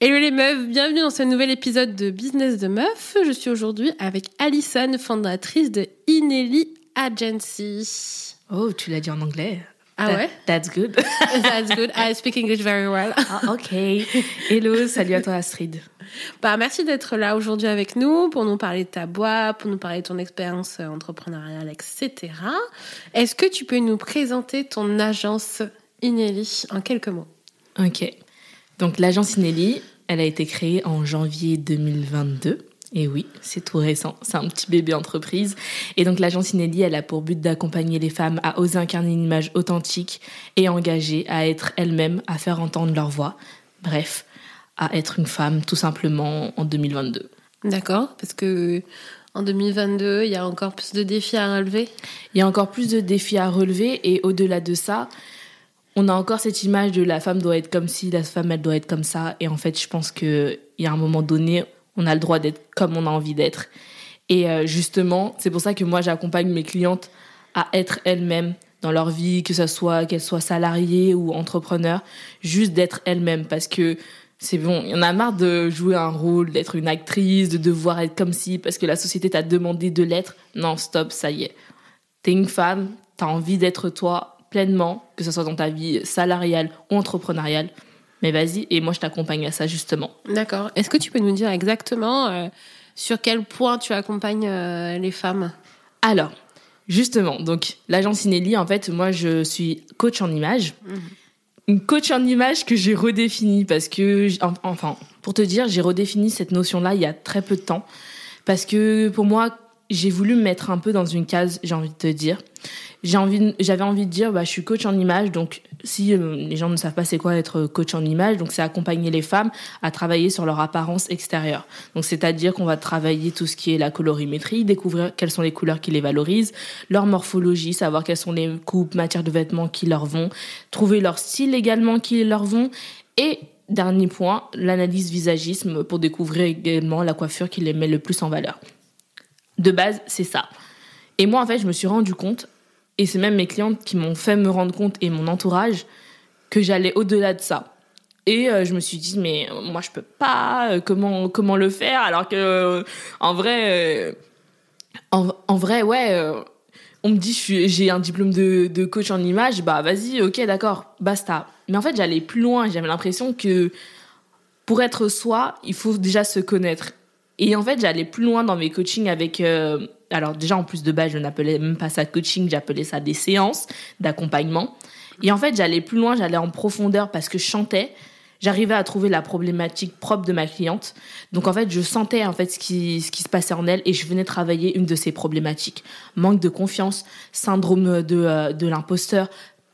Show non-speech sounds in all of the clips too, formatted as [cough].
Hello les meufs, bienvenue dans ce nouvel épisode de Business de Meuf. Je suis aujourd'hui avec Alison, fondatrice de Inelli Agency. Oh, tu l'as dit en anglais. Ah ouais? That's good. [laughs] That's good. I speak English very well. Ah, ok. Hello, salut à toi Astrid. Bah, merci d'être là aujourd'hui avec nous pour nous parler de ta boîte, pour nous parler de ton expérience entrepreneuriale, etc. Est-ce que tu peux nous présenter ton agence Inelli en quelques mots? Ok. Donc l'agence Inelli, elle a été créée en janvier 2022. Et oui, c'est tout récent, c'est un petit bébé entreprise. Et donc l'agence Inelli, elle a pour but d'accompagner les femmes à oser incarner une image authentique et engagée, à être elles-mêmes, à faire entendre leur voix. Bref, à être une femme tout simplement en 2022. D'accord, parce que en 2022, il y a encore plus de défis à relever? Il y a encore plus de défis à relever et au-delà de ça, on a encore cette image de la femme doit être comme ci, la femme elle doit être comme ça. Et en fait, je pense qu'il y a un moment donné, on a le droit d'être comme on a envie d'être. Et euh, justement, c'est pour ça que moi, j'accompagne mes clientes à être elles-mêmes dans leur vie, que ce soit qu'elles soient salariées ou entrepreneurs, juste d'être elles-mêmes parce que c'est bon, il y en a marre de jouer un rôle, d'être une actrice, de devoir être comme si parce que la société t'a demandé de l'être. Non, stop, ça y est. T'es une femme, t'as envie d'être toi, pleinement, que ce soit dans ta vie salariale ou entrepreneuriale. Mais vas-y, et moi je t'accompagne à ça justement. D'accord. Est-ce que tu peux nous dire exactement euh, sur quel point tu accompagnes euh, les femmes? Alors, justement, donc l'agence Inelli, en fait, moi je suis coach en image. Une coach en image que j'ai redéfinie parce que, enfin, pour te dire, j'ai redéfini cette notion-là il y a très peu de temps. Parce que pour moi, j'ai voulu me mettre un peu dans une case, j'ai envie de te dire. Envie j'avais envie de dire bah je suis coach en image donc si euh, les gens ne savent pas c'est quoi être coach en image donc c'est accompagner les femmes à travailler sur leur apparence extérieure. Donc c'est-à-dire qu'on va travailler tout ce qui est la colorimétrie découvrir quelles sont les couleurs qui les valorisent leur morphologie savoir quelles sont les coupes matières de vêtements qui leur vont trouver leur style également qui leur vont. Et dernier point l'analyse visagisme pour découvrir également la coiffure qui les met le plus en valeur de base c'est ça et moi, en fait, je me suis rendu compte, et c'est même mes clientes qui m'ont fait me rendre compte et mon entourage, que j'allais au-delà de ça. Et euh, je me suis dit, mais moi, je peux pas, euh, comment, comment le faire Alors que, euh, en vrai, en, vrai, ouais, on me dit, j'ai un diplôme de, de coach en image, bah vas-y, ok, d'accord, basta. Mais en fait, j'allais plus loin, j'avais l'impression que pour être soi, il faut déjà se connaître. Et en fait, j'allais plus loin dans mes coachings avec alors déjà en plus de base, je n'appelais même pas ça coaching, j'appelais ça des séances d'accompagnement. Et en fait, j'allais plus loin, j'allais en profondeur parce que je chantais. J'arrivais à trouver la problématique propre de ma cliente. Donc en fait, je sentais en fait ce qui, ce qui se passait en elle et je venais travailler une de ces problématiques. Manque de confiance, syndrome de, euh, de l'imposteur,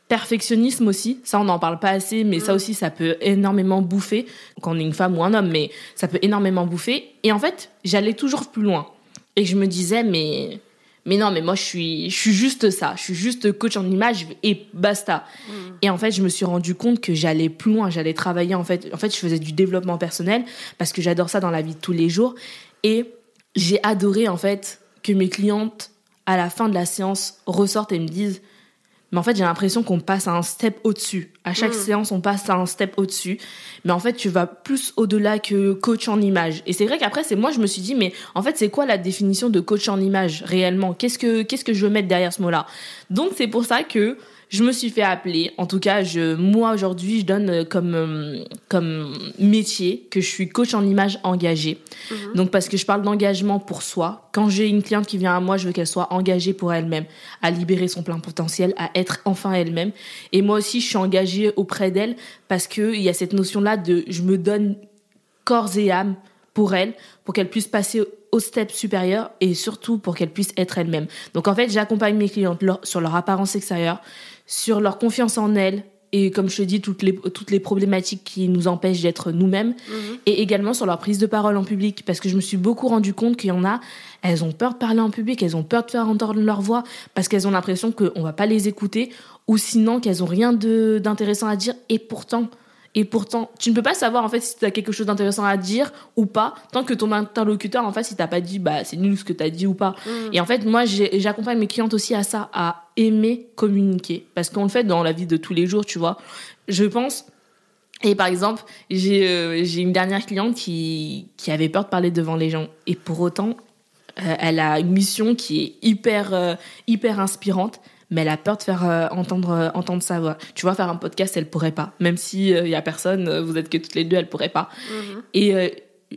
perfectionnisme aussi. Ça, on n'en parle pas assez, mais ça aussi, ça peut énormément bouffer quand on est une femme ou un homme, mais ça peut énormément bouffer. Et en fait, j'allais toujours plus loin. Et je me disais, mais, mais non, mais moi, je suis, je suis juste ça. Je suis juste coach en image et basta. Mm. Et en fait, je me suis rendu compte que j'allais plus loin. J'allais travailler, en fait. En fait, je faisais du développement personnel parce que j'adore ça dans la vie de tous les jours. Et j'ai adoré, en fait, que mes clientes, à la fin de la séance, ressortent et me disent, mais en fait, j'ai l'impression qu'on passe à un step au-dessus. À chaque Mm. séance, on passe à un step au-dessus. Mais en fait, tu vas plus au-delà que coach en image. Et c'est vrai qu'après, c'est moi, je me suis dit, mais en fait, c'est quoi la définition de coach en image réellement? Qu'est-ce que qu'est-ce que je veux mettre derrière ce mot-là? Donc, c'est pour ça que je me suis fait appeler. En tout cas, je, moi aujourd'hui, je donne euh, comme euh, comme métier que je suis coach en image engagée. Mhm. Donc parce que je parle d'engagement pour soi. Quand j'ai une cliente qui vient à moi, je veux qu'elle soit engagée pour elle-même, à libérer son plein potentiel, à être enfin elle-même. Et moi aussi, je suis engagée auprès d'elle parce que il y a cette notion-là de je me donne corps et âme pour elle, pour qu'elle puisse passer au step supérieur et surtout pour qu'elle puisse être elle-même. Donc en fait, j'accompagne mes clientes sur leur apparence extérieure, sur leur confiance en elles et comme je te dis toutes les toutes les problématiques qui nous empêchent d'être nous-mêmes Mhm. et également sur leur prise de parole en public parce que je me suis beaucoup rendu compte qu'il y en a elles ont peur de parler en public elles ont peur de faire entendre leur voix parce qu'elles ont l'impression qu'on va pas les écouter ou sinon qu'elles ont rien d'intéressant à dire et pourtant et pourtant tu ne peux pas savoir en fait si tu as quelque chose d'intéressant à dire ou pas tant que ton interlocuteur en face il t'a pas dit bah c'est nul ce que tu as dit ou pas Mhm. et en fait, moi, j'accompagne mes clientes aussi à ça, à aimer communiquer. Parce qu'on le fait dans la vie de tous les jours, tu vois. Je pense. Et par exemple, j'ai euh, une dernière cliente qui, qui avait peur de parler devant les gens. Et pour autant, euh, elle a une mission qui est hyper, euh, hyper inspirante. Mais elle a peur de faire euh, entendre, euh, entendre sa voix. Tu vois, faire un podcast, elle pourrait pas. Même si il y a personne, euh, vous êtes que toutes les deux, elle pourrait pas. Mhm. Et euh,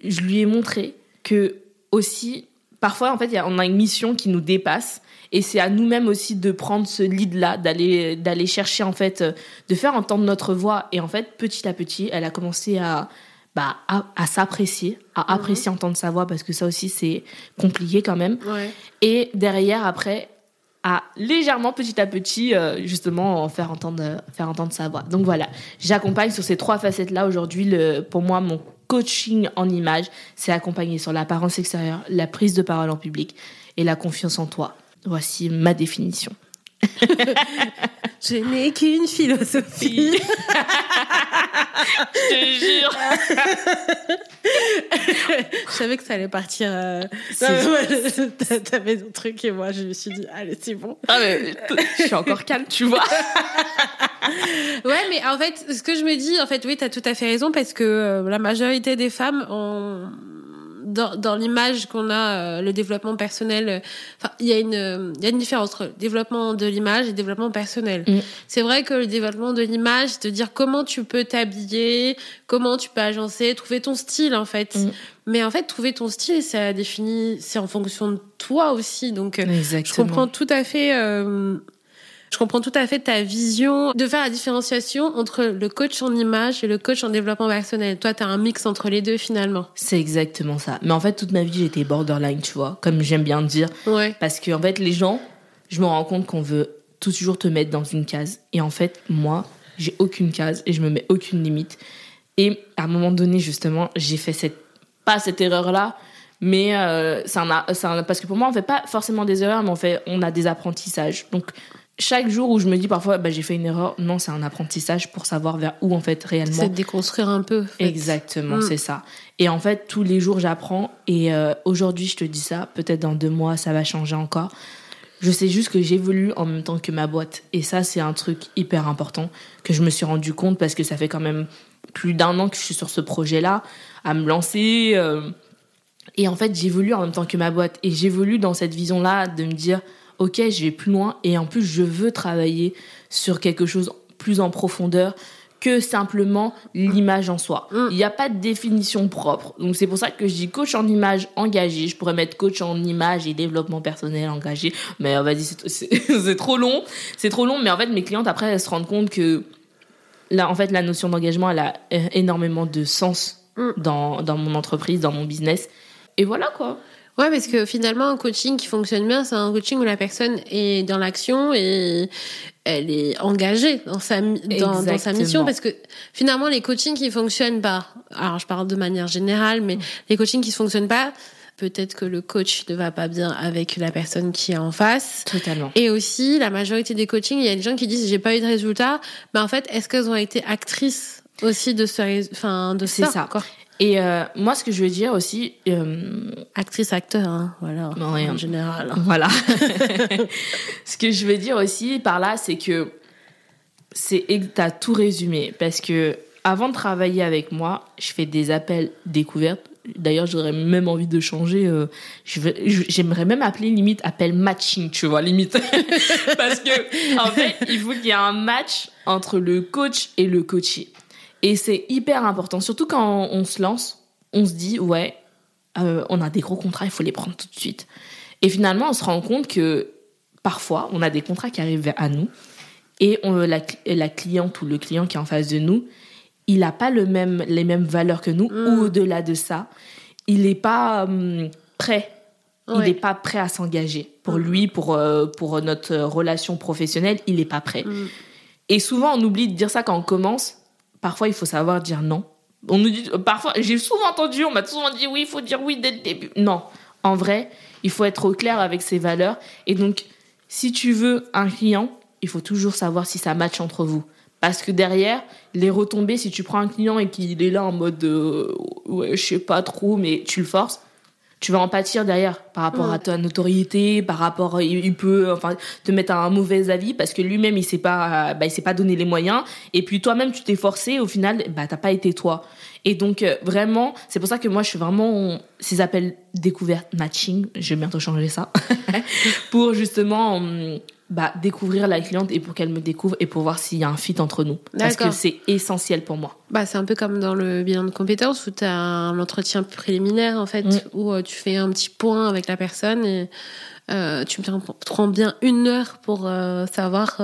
je lui ai montré que aussi, parfois, en fait, y a- on a une mission qui nous dépasse. Et c'est à nous-mêmes aussi de prendre ce lead-là, d'aller, d'aller chercher, en fait, euh, de faire entendre notre voix. Et en fait, petit à petit, elle a commencé à, bah, à, à s'apprécier, à apprécier entendre sa voix, parce que ça aussi, c'est compliqué quand même. Ouais. Et derrière, après, légèrement, petit à petit, euh, justement, en faire entendre, euh, faire entendre sa voix. Donc voilà, j'accompagne sur ces trois facettes-là. Aujourd'hui, le, pour moi, mon coaching en image, c'est accompagner sur l'apparence extérieure, la prise de parole en public et la confiance en toi. Voici ma définition. [laughs] Je n'ai qu'une philosophie. [laughs] Je te jure. je savais que ça allait partir. euh, T'avais [laughs] ton truc et moi je me suis dit, allez, c'est bon. Ah, mais je suis encore calme, tu vois. [laughs] Ouais, mais en fait, ce que je me dis, en fait, oui, t'as tout à fait raison parce que euh, la majorité des femmes ont dans, dans l'image qu'on a, euh, le développement personnel. euh, il y a une, euh, il y a une différence entre le développement de l'image et le développement personnel. Mm. C'est vrai que le développement de l'image, c'est de dire comment tu peux t'habiller, comment tu peux agencer, trouver ton style en fait. Mm. Mais en fait, trouver ton style, ça définit, c'est en fonction de toi aussi. Donc, euh, je Exactement. comprends tout à fait. Je comprends tout à fait ta vision de faire la différenciation entre le coach en image et le coach en développement personnel. Toi, tu as un mix entre les deux finalement. C'est exactement ça. Mais en fait, toute ma vie, j'étais borderline, tu vois, comme j'aime bien dire. Ouais. Parce que en fait, les gens, je me rends compte qu'on veut toujours te mettre dans une case. Et en fait, moi, j'ai aucune case et je me mets aucune limite. Et à un moment donné, justement, j'ai fait cette pas cette erreur là, mais euh, ça en a, ça en a- parce que pour moi, on fait pas forcément des erreurs, mais on fait, on a des apprentissages. Donc chaque jour où je me dis parfois, bah, j'ai fait une erreur, non, c'est un apprentissage pour savoir vers où en fait réellement. C'est de déconstruire un peu. en fait. Exactement, Mm. c'est ça. Et en fait, tous les jours, j'apprends. Et euh, aujourd'hui, je te dis ça. Peut-être dans deux mois, ça va changer encore. Je sais juste que j'évolue en même temps que ma boîte. Et ça, c'est un truc hyper important que je me suis rendu compte parce que ça fait quand même plus d'un an que je suis sur ce projet-là, à me lancer. euh, Et en fait, j'évolue en même temps que ma boîte. Et j'évolue dans cette vision-là de me dire, OK, je vais plus loin. Et en plus, je veux travailler sur quelque chose plus en profondeur que simplement l'image en soi. Mm. Il n'y a pas de définition propre. Donc c'est pour ça que je dis coach en image engagé. Je pourrais mettre coach en image et développement personnel engagé. Mais euh, vas-y, [laughs] c'est- trop long. C'est trop long. Mais en fait, mes clientes, après, elles se rendent compte que là, en fait, la notion d'engagement, elle a euh, énormément de sens Mm. dans, dans mon entreprise, dans mon business. Et voilà quoi. Ouais, parce que finalement, un coaching qui fonctionne bien, c'est un coaching où la personne est dans l'action et elle est engagée dans sa, dans, dans sa mission. Parce que finalement, les coachings qui fonctionnent pas, alors je parle de manière générale, mais les coachings qui fonctionnent pas, peut-être que le coach ne va pas bien avec la personne qui est en face. Totalement. Et aussi, la majorité des coachings, il y a des gens qui disent j'ai pas eu de résultat, mais en fait, est-ce qu'elles ont été actrices aussi de ce, enfin, de C'est ça, ça. quoi? Et euh, moi, ce que je veux dire aussi, euh, Actrice, acteur, hein, voilà, Non, rien. en général. voilà. [laughs] ce que je veux dire aussi par là, c'est que c'est t'as tout résumé parce que avant de travailler avec moi, je fais des appels découvertes. D'ailleurs, j'aurais même envie de changer. euh, J'aimerais même appeler limite appel matching, tu vois, limite. [laughs] Parce que, en fait, il faut qu'il y ait un match entre le coach et le coaché. Et c'est hyper important, surtout quand on se lance, on se dit, ouais, euh, on a des gros contrats, il faut les prendre tout de suite. Et finalement, on se rend compte que parfois, on a des contrats qui arrivent à nous et on, la, la cliente ou le client qui est en face de nous, il n'a pas le même, les mêmes valeurs que nous, Mm. ou au-delà de ça, il n'est pas hum, prêt. Il n'est pas prêt à s'engager. Pour lui, pour, euh, pour notre relation professionnelle, il n'est pas prêt. Mm. Et souvent, on oublie de dire ça quand on commence. Parfois, il faut savoir dire non. On nous dit, parfois, j'ai souvent entendu, on m'a souvent dit oui, il faut dire oui dès le début. Non. En vrai, il faut être au clair avec ses valeurs. Et donc, si tu veux un client, il faut toujours savoir si ça match entre vous. Parce que derrière, les retombées, si tu prends un client et qu'il est là en mode euh, ouais, je sais pas trop, mais tu le forces, tu vas en pâtir derrière par rapport à ta notoriété, par rapport il, il peut enfin te mettre à un mauvais avis parce que lui-même il s'est pas euh, bah, il s'est pas donné les moyens et puis toi-même tu t'es forcé au final bah t'as pas été toi. Et donc euh, vraiment, c'est pour ça que moi je suis vraiment ces appels découverte matching, je vais bientôt changer ça [laughs] pour justement hum, bah, découvrir la cliente et pour qu'elle me découvre et pour voir s'il y a un fit entre nous parce que c'est essentiel pour moi. Bah, c'est un peu comme dans le bilan de compétences où tu as un entretien préliminaire, en fait, Mm. où euh, tu fais un petit point avec la personne et euh, tu bien- prends bien une heure pour euh, savoir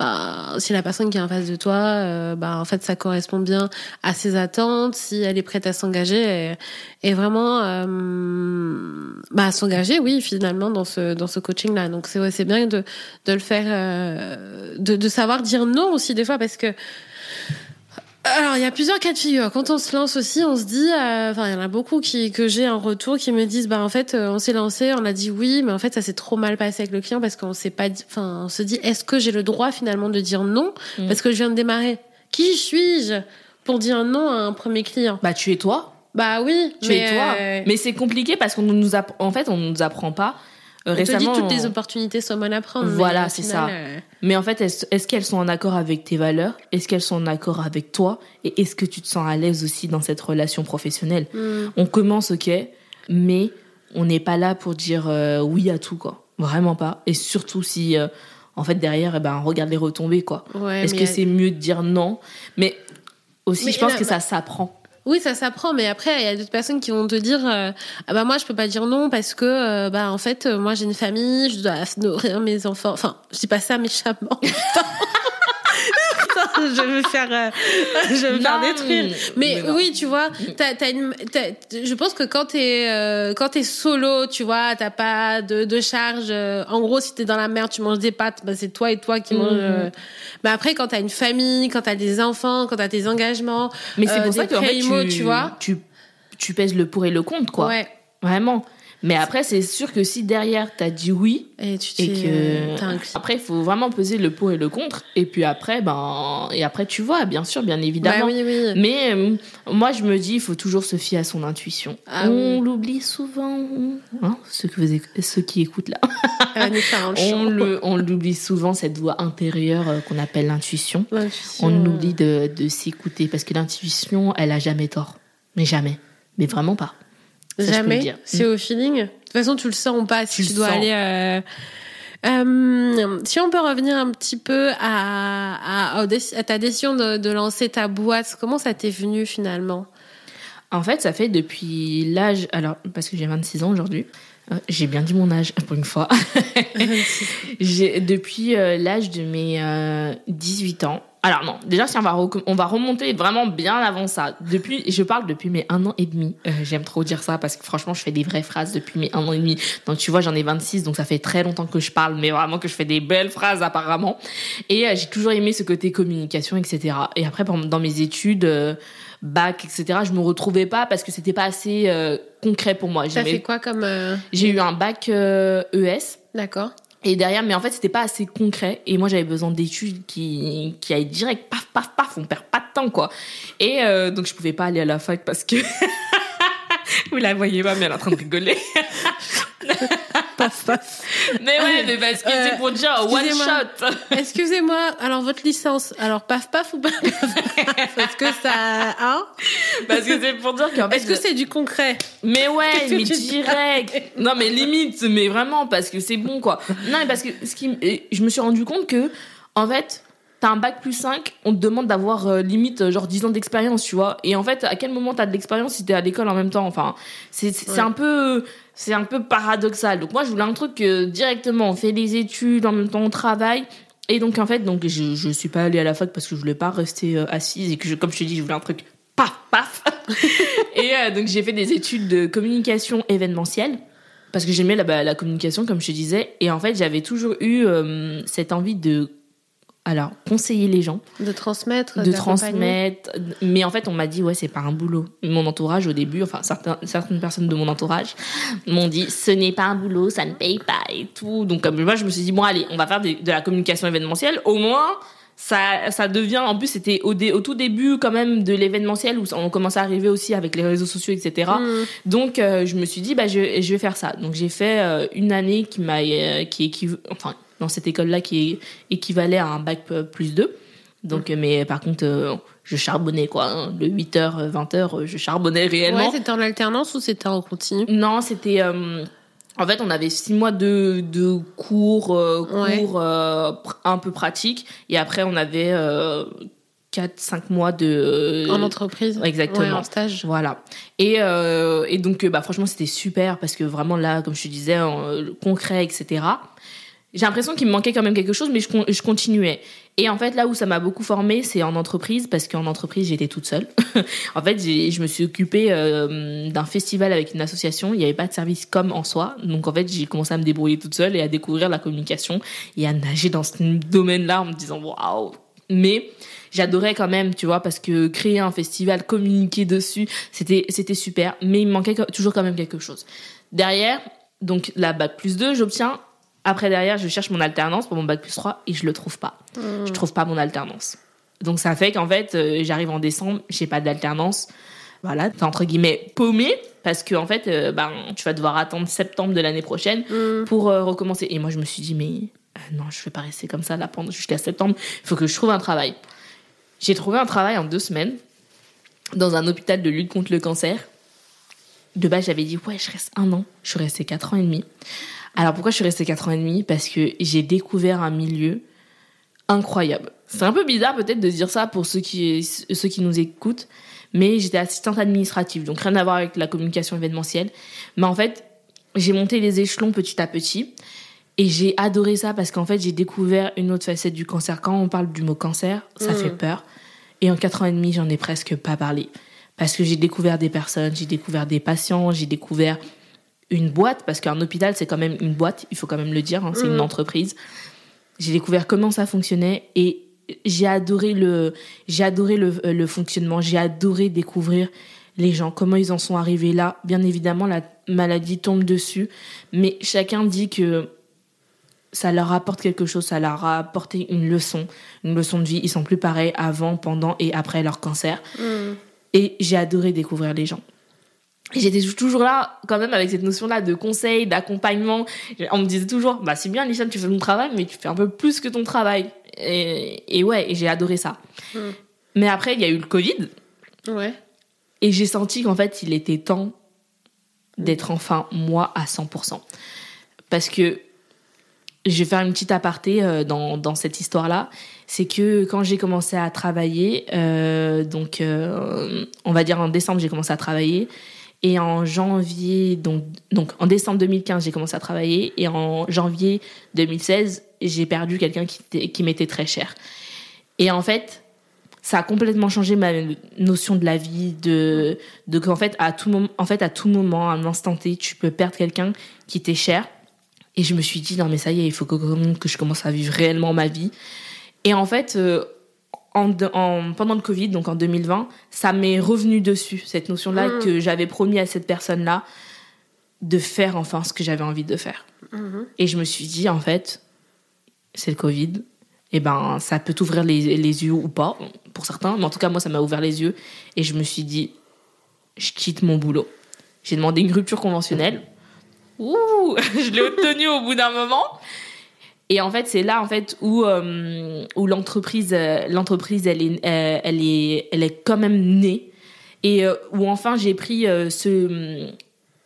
bah, si la personne qui est en face de toi, euh, bah, en fait, ça correspond bien à ses attentes, si elle est prête à s'engager et, vraiment euh, bah, s'engager, oui, finalement, dans ce, dans ce coaching-là. Donc, c'est ouais, bien de, de le faire, euh, de, de savoir dire non aussi des fois parce que alors, il y a plusieurs cas de figure. Quand on se lance aussi, on se dit, euh, enfin, il y en a beaucoup qui, que j'ai en retour qui me disent, bah, en fait, euh, on s'est lancé, on a dit oui, mais en fait, ça s'est trop mal passé avec le client parce qu'on s'est pas enfin, on se dit, est-ce que j'ai le droit finalement de dire non? Mm. parce que je viens de démarrer? Qui suis-je pour dire non à un premier client? Bah tu es toi. Bah oui, tu mais, es toi. euh, Mais c'est compliqué parce qu'on nous app- en fait on nous apprend pas. Euh, on te dit récemment, toutes les opportunités sont bonnes à prendre. Voilà, c'est ça. euh, Mais en fait, est-ce qu'elles sont en accord avec tes valeurs? Est-ce qu'elles sont en accord avec toi? Et est-ce que tu te sens à l'aise aussi dans cette relation professionnelle? Hmm. On commence, ok, mais on n'est pas là pour dire euh, oui à tout, quoi. Vraiment pas. Et surtout si, euh, en fait, derrière, eh ben, on regarde les retombées, quoi. Ouais, Est-ce que a- c'est mieux de dire non? Mais aussi, Mais je pense là, que bah- ça s'apprend. Oui, ça s'apprend, mais après, il y a d'autres personnes qui vont te dire, euh, ah bah moi, je peux pas dire non parce que, euh, bah en fait, euh, moi j'ai une famille, je dois nourrir mes enfants. Enfin, je dis pas ça méchamment. [laughs] Je vais me faire, euh, je vais me faire détruire. Mais, mais oui, tu vois, t'as, t'as une, t'as- je pense que quand t'es, euh, quand t'es solo, tu vois, t'as pas de, de charge. euh, en gros, si t'es dans la merde, tu manges des pâtes, bah c'est toi et toi qui Mhm. manges. euh. Mais après, quand t'as une famille, quand t'as des enfants, quand t'as tes engagements, Mais c'est euh, pour ça que en fait, tu, tu vois. tu, tu pèses le pour et le contre, quoi. Ouais. Vraiment. Mais après, c'est sûr que si derrière, t'as dit oui, Et tu et que un après, il faut vraiment peser le pour et le contre. Et puis après, ben, et après, tu vois, bien sûr, bien Bah évidemment. oui, oui. Mais euh, moi, je me dis, il faut toujours se fier à son intuition. Ah on oui. l'oublie souvent. Hein, ceux, que vous, éc- ceux qui écoutent là. Un [laughs] On chant. le- on l'oublie souvent, cette voix intérieure euh, qu'on appelle l'intuition. L'intuition. On oublie de, de s'écouter parce que l'intuition, elle a jamais tort. Mais jamais. Mais vraiment pas. Ça, Jamais. C'est au feeling. De toute façon, tu le sens ou pas si Tu dois sens. aller. euh, euh, si on peut revenir un petit peu à, ta décision de, de lancer ta boîte, comment ça t'est venu finalement? En fait, ça fait depuis l'âge. Alors, parce que j'ai 26 ans aujourd'hui. Euh, J'ai bien dit mon âge [laughs] pour une fois. [laughs] J'ai depuis l'âge de mes euh, 18 ans. Alors non, déjà si on va on va remonter vraiment bien avant ça. Depuis, je parle depuis mes un an et demi. Euh, J'aime trop dire ça parce que franchement, je fais des vraies phrases depuis mes un an et demi. Donc tu vois, j'en ai 26, donc ça fait très longtemps que je parle, mais vraiment que je fais des belles phrases apparemment. Et euh, j'ai toujours aimé ce côté communication, etc. Et après, dans mes études. euh, bac etc je me retrouvais pas parce que c'était pas assez concret pour moi T'as fait quoi comme j'ai eu un bac ES D'accord. Et derrière, mais en fait, c'était pas assez concret. Et moi, j'avais besoin d'études qui, qui aillent direct, paf, paf, paf, on perd pas de temps, quoi. Et euh, donc, je pouvais pas aller à la fac parce que... [laughs] Vous la voyez pas, mais elle est en train de rigoler. [laughs] paf, paf. Mais ouais, mais parce que c'est pour dire one excusez-moi. shot. [laughs] Excusez-moi, alors votre licence, alors paf paf ou pas Parce que ça. Hein? Parce que c'est pour dire qu'en fait. Est-ce que c'est du concret? Mais ouais, mais direct. Non, mais limite, mais vraiment, parce que c'est bon, quoi. Non, mais parce que ce qui, je me suis rendu compte que, en fait, t'as un bac plus 5, on te demande d'avoir euh, limite euh, genre 10 ans d'expérience, tu vois. Et en fait, à quel moment t'as de l'expérience si t'es à l'école en même temps? Enfin, c'est c'est Ouais. un peu c'est un peu paradoxal. Donc moi, je voulais un truc que directement on fait les études en même temps on travaille. Et donc en fait, donc je je suis pas allée à la fac parce que je voulais pas rester euh, assise et que je, comme je te dis, je voulais un truc paf paf. [laughs] et euh, donc j'ai fait des études de communication événementielle parce que j'aimais la, bah, la communication comme je te disais et en fait j'avais toujours eu euh, cette envie de alors conseiller les gens. De transmettre de transmettre. Mais en fait on m'a dit ouais c'est pas un boulot. Mon entourage au début enfin certains, certaines personnes de mon entourage m'ont dit ce n'est pas un boulot ça ne paye pas et tout. Donc comme moi je me suis dit bon allez on va faire des- de la communication événementielle. Au moins ça, ça devient en plus c'était au, dé- au tout début quand même de l'événementiel où on commençait à arriver aussi avec les réseaux sociaux etc Mm. donc euh, je me suis dit bah je, je vais faire ça. Donc j'ai fait euh, une année qui m'a euh, qui enfin dans cette école là qui équivalait à un bac euh, plus 2. Donc euh, mais par contre euh, je charbonnais quoi, hein. le 8h 20h je charbonnais réellement. Ouais, c'était en alternance ou c'était en continu? Non, c'était. euh, en fait, on avait six mois de, de cours, euh, cours euh, un peu pratiques. Et après, on avait euh, 4-5 mois de. En entreprise? Exactement. Ouais, en stage. Voilà. Et, euh, et donc, euh, bah, franchement, c'était super parce que vraiment là, comme je te disais, euh, concret, etc. J'ai l'impression qu'il me manquait quand même quelque chose, mais je, je continuais. Et en fait, là où ça m'a beaucoup formée, c'est en entreprise, parce qu'en entreprise, j'étais toute seule. [laughs] en fait, je me suis occupée euh, d'un festival avec une association. Il n'y avait pas de service comme en soi. Donc, en fait, j'ai commencé à me débrouiller toute seule et à découvrir la communication et à nager dans ce domaine-là en me disant waouh. Mais j'adorais quand même, tu vois, parce que créer un festival, communiquer dessus, c'était c'était super. Mais il me manquait toujours quand même quelque chose. Derrière, donc la bac plus 2, j'obtiens. Après, derrière, je cherche mon alternance pour mon bac plus 3 et je le trouve pas. Mm. Je trouve pas mon alternance. Donc ça fait qu'en fait, euh, j'arrive en décembre, j'ai pas d'alternance. Voilà, t'es entre guillemets paumé parce que en fait, euh, ben, tu vas devoir attendre septembre de l'année prochaine Mm. pour euh, recommencer. Et moi, je me suis dit, mais non, je vais pas rester comme ça là pendant jusqu'à septembre. Il faut que je trouve un travail. J'ai trouvé un travail en deux semaines dans un hôpital de lutte contre le cancer. De base, j'avais dit, ouais, je reste un an. Je suis restée quatre ans et demi. Alors pourquoi je suis restée quatre ans et demi? Parce que j'ai découvert un milieu incroyable. C'est un peu bizarre peut-être de dire ça pour ceux qui, ceux qui nous écoutent, mais j'étais assistante administrative, donc rien à voir avec la communication événementielle. Mais en fait, j'ai monté les échelons petit à petit. Et j'ai adoré ça parce qu'en fait, j'ai découvert une autre facette du cancer. Quand on parle du mot cancer, ça Mm. fait peur. Et en quatre ans et demi, j'en ai presque pas parlé. Parce que j'ai découvert des personnes, j'ai découvert des patients, j'ai découvert une boîte, parce qu'un hôpital, c'est quand même une boîte, il faut quand même le dire, hein, c'est Mm. une entreprise. J'ai découvert comment ça fonctionnait et j'ai adoré le, j'ai adoré le, euh, le fonctionnement, j'ai adoré découvrir les gens, comment ils en sont arrivés là. Bien évidemment, la maladie tombe dessus, mais chacun dit que ça leur apporte quelque chose, ça leur a apporté une leçon, une leçon de vie. Ils sont plus pareils avant, pendant et après leur cancer. Mm. Et j'ai adoré découvrir les gens. J'étais toujours là, quand même, avec cette notion-là de conseil, d'accompagnement. On me disait toujours, bah, c'est bien, Lisa, tu fais ton travail, mais tu fais un peu plus que ton travail. Et, et ouais, et j'ai adoré ça. Mm. Mais après, il y a eu le Covid. Ouais. Et j'ai senti qu'en fait, il était temps d'être enfin moi à 100%. Parce que je vais faire une petite aparté euh, dans, dans cette histoire-là. C'est que quand j'ai commencé à travailler, euh, donc euh, on va dire en décembre, j'ai commencé à travailler. Et en janvier, donc, donc en décembre 2015, j'ai commencé à travailler. Et en janvier 2016, j'ai perdu quelqu'un qui, était- qui m'était très cher. Et en fait, ça a complètement changé ma notion de la vie, de, de qu'en fait, à tout moment, en fait, à tout moment, à un instant T, tu peux perdre quelqu'un qui t'est cher. Et je me suis dit, non, mais ça y est, il faut que, que je commence à vivre réellement ma vie. Et en fait, euh, en, en- pendant le Covid, donc en 2020, ça m'est revenu dessus, cette notion-là Mm. que j'avais promis à cette personne-là. de faire enfin ce que j'avais envie de faire. Et je me suis dit, en fait, c'est le Covid. Et ben, ça peut t'ouvrir les, les yeux ou pas, pour certains. Mais en tout cas, moi, ça m'a ouvert les yeux. Et je me suis dit, je quitte mon boulot. J'ai demandé une rupture conventionnelle. Ouh, [laughs] je l'ai obtenue au bout d'un moment. Et en fait, c'est là en fait où euh, où l'entreprise euh, l'entreprise elle est euh, elle est elle est quand même née et où enfin j'ai pris ce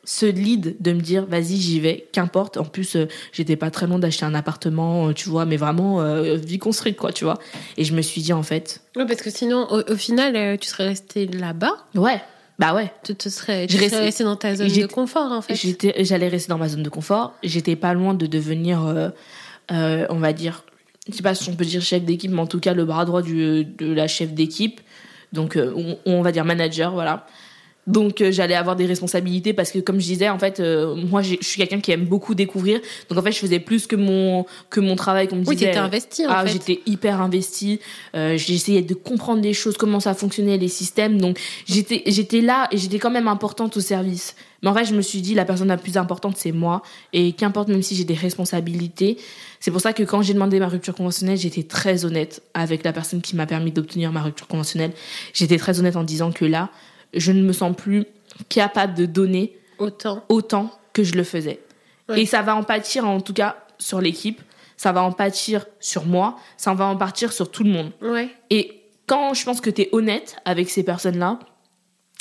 ce lead de me dire vas-y j'y vais qu'importe en plus j'étais pas très loin d'acheter un appartement tu vois mais vraiment vie construite quoi tu vois et je me suis dit en fait Ouais, parce que sinon, au, au final, tu serais resté là-bas. ouais bah ouais Tu, te serais, tu serais restais- resté dans ta zone de confort, en fait. J'étais, j'allais rester dans ma zone de confort. J'étais pas loin de devenir, euh, euh, on va dire, je sais pas si on peut dire chef d'équipe, mais en tout cas le bras droit du, de la chef d'équipe. Donc, euh, on, on va dire manager, voilà. Donc, euh, j'allais avoir des responsabilités parce que, comme je disais, en fait, euh, moi, je suis quelqu'un qui aime beaucoup découvrir. Donc, en fait, je faisais plus que mon que mon travail, qu'on me Oui, disait. t'étais investi, en Ah, fait. j'étais hyper investie. Euh, j'essayais de comprendre les choses, comment ça fonctionnait, les systèmes. Donc, j'étais, j'étais là et j'étais quand même importante au service. Mais en fait, je me suis dit, la personne la plus importante, c'est moi. Et qu'importe, même si j'ai des responsabilités. C'est pour ça que quand j'ai demandé ma rupture conventionnelle, j'étais très honnête avec la personne qui m'a permis d'obtenir ma rupture conventionnelle. J'étais très honnête en disant que là, je ne me sens plus capable de donner Autant. autant que je le faisais. Ouais. Et ça va en pâtir, en tout cas, sur l'équipe. Ça va en pâtir sur moi. Ça va en pâtir sur tout le monde. Ouais. Et quand je pense que tu es honnête avec ces personnes-là,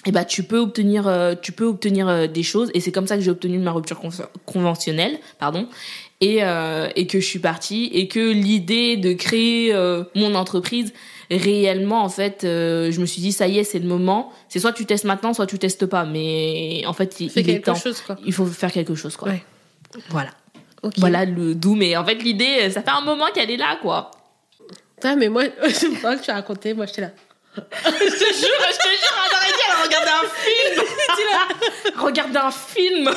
eh ben, tu peux obtenir, euh, tu peux obtenir euh, des choses. Et c'est comme ça que j'ai obtenu ma rupture con- conventionnelle, pardon. Et, euh, et que je suis partie. Et que l'idée de créer mon entreprise, réellement, en fait, je me suis dit, ça y est, c'est le moment. C'est soit tu testes maintenant, soit tu testes pas. Mais en fait, il, il est temps. chose, quoi. Il faut faire quelque chose, quoi. Ouais. Voilà. Voilà le doux. Mais en fait, l'idée, ça fait un moment qu'elle est là, quoi. Ah, mais moi, [laughs] je crois que tu as raconté, moi, j'étais là. Je te jure, je te jure, elle aurait dit, elle regardait un film. Regarde un film.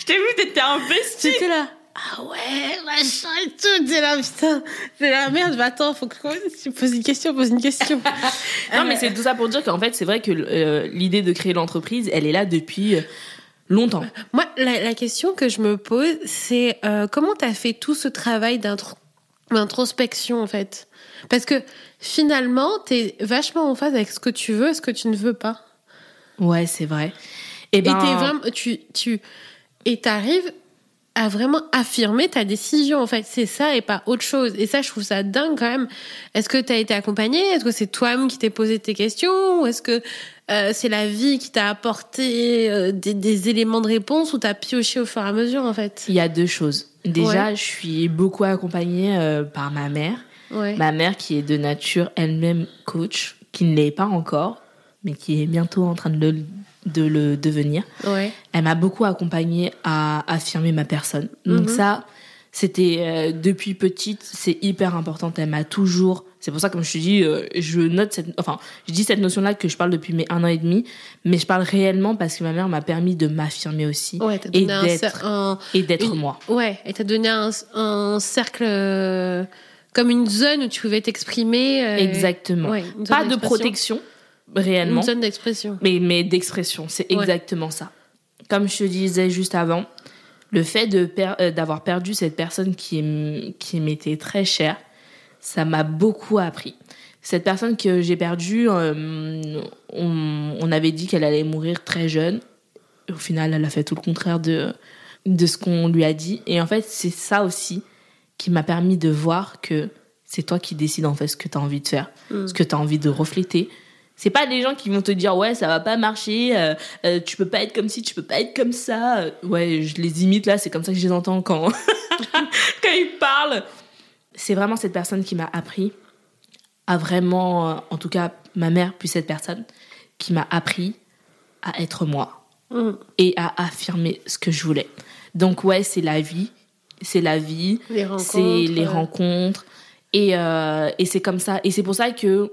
je t'ai vu, t'étais investi. J'étais là. Ah ouais, machin et tout. T'es là, putain. C'est la merde. Mais attends, faut que tu poses une question, pose une question. [laughs] Non, mais c'est tout ça pour dire qu'en fait, c'est vrai que euh, l'idée de créer l'entreprise, elle est là depuis euh, longtemps. Moi, la, la question que je me pose, c'est euh, comment t'as fait tout ce travail d'intro- d'introspection, en fait? Parce que finalement, t'es vachement en phase avec ce que tu veux et ce que tu ne veux pas. Ouais, c'est vrai. Et ben, Et t'es vraiment, tu, tu, et t'arrives à vraiment affirmer ta décision, en fait. C'est ça et pas autre chose. Et ça, je trouve ça dingue quand même. Est-ce que t'as été accompagné Est-ce que c'est toi-même qui t'es posé tes questions? Ou est-ce que euh, c'est la vie qui t'a apporté euh, des, des éléments de réponse ou t'as pioché au fur et à mesure, en fait? Il y a deux choses. Déjà, Ouais. je suis beaucoup accompagnée euh, par ma mère. Ouais. Ma mère qui est de nature elle-même coach, qui ne l'est pas encore, mais qui est bientôt en train de le, de le devenir. Ouais. Elle m'a beaucoup accompagnée à affirmer ma personne. Donc Mhm. ça, c'était euh, depuis petite, c'est hyper important. Elle m'a toujours. C'est pour ça, comme je te dis, euh, je note cette, enfin, je dis cette notion-là que je parle depuis mes un an et demi, mais je parle réellement parce que ma mère m'a permis de m'affirmer aussi Ouais, et d'être un- et d'être une- moi. Ouais, et t'as donné un, un cercle comme une zone où tu pouvais t'exprimer. euh, Exactement. ouais, Pas de protection réellement, Une zone d'expression. mais mais d'expression. C'est Ouais. exactement ça. Comme je te disais juste avant, le fait de per- euh, d'avoir perdu cette personne qui qui m'était très chère, ça m'a beaucoup appris. Cette personne que j'ai perdue, euh, on, on avait dit qu'elle allait mourir très jeune. Au final, elle a fait tout le contraire de de ce qu'on lui a dit. Et en fait, c'est ça aussi qui m'a permis de voir que c'est toi qui décides en fait ce que tu as envie de faire, Mm. ce que tu as envie de refléter. C'est pas des gens qui vont te dire ouais ça va pas marcher, euh, euh, tu peux pas être comme ci, tu peux pas être comme ça. Euh, Ouais, je les imite là, c'est comme ça que je les entends quand [laughs] quand ils parlent. C'est vraiment cette personne qui m'a appris à vraiment, en tout cas ma mère puis cette personne qui m'a appris à être moi Mm. et à affirmer ce que je voulais. Donc ouais, c'est la vie, c'est la vie, c'est les rencontres. Et, euh, et c'est comme ça. Et c'est pour ça que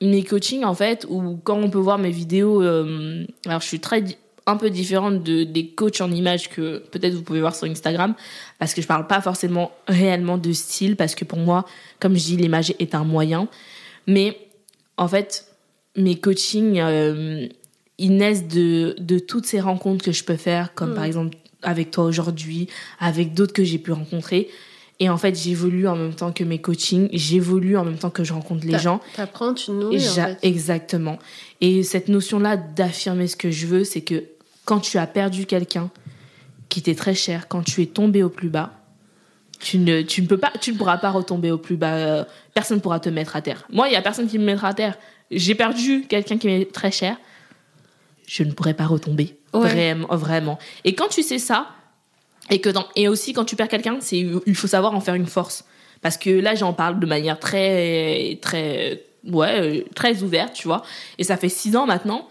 mes coachings en fait ou quand on peut voir mes vidéos euh, alors je suis très un peu différente de des coachs en images que peut-être vous pouvez voir sur Instagram parce que je parle pas forcément réellement de style parce que pour moi comme je dis l'image est un moyen. Mais en fait mes coachings euh, ils naissent de, de toutes ces rencontres que je peux faire, comme par exemple avec toi aujourd'hui, avec d'autres que j'ai pu rencontrer. Et en fait, j'évolue en même temps que mes coachings, j'évolue en même temps que je rencontre les gens. T'apprends, tu nourris, en fait. Exactement. Et cette notion-là d'affirmer ce que je veux, c'est que quand tu as perdu quelqu'un qui t'est très cher, quand tu es tombé au plus bas, tu ne, tu ne peux pas, tu ne pourras pas retomber au plus bas. euh, Personne ne pourra te mettre à terre. Moi, il y a personne qui me mettra à terre. J'ai perdu quelqu'un qui m'est très cher. Je ne pourrais pas retomber. Ouais. Vraiment, vraiment. Et quand tu sais ça, et que dans, et aussi quand tu perds quelqu'un, c'est, il faut savoir en faire une force. Parce que là, j'en parle de manière très, très, ouais, euh, très ouverte, tu vois. Et ça fait six ans maintenant.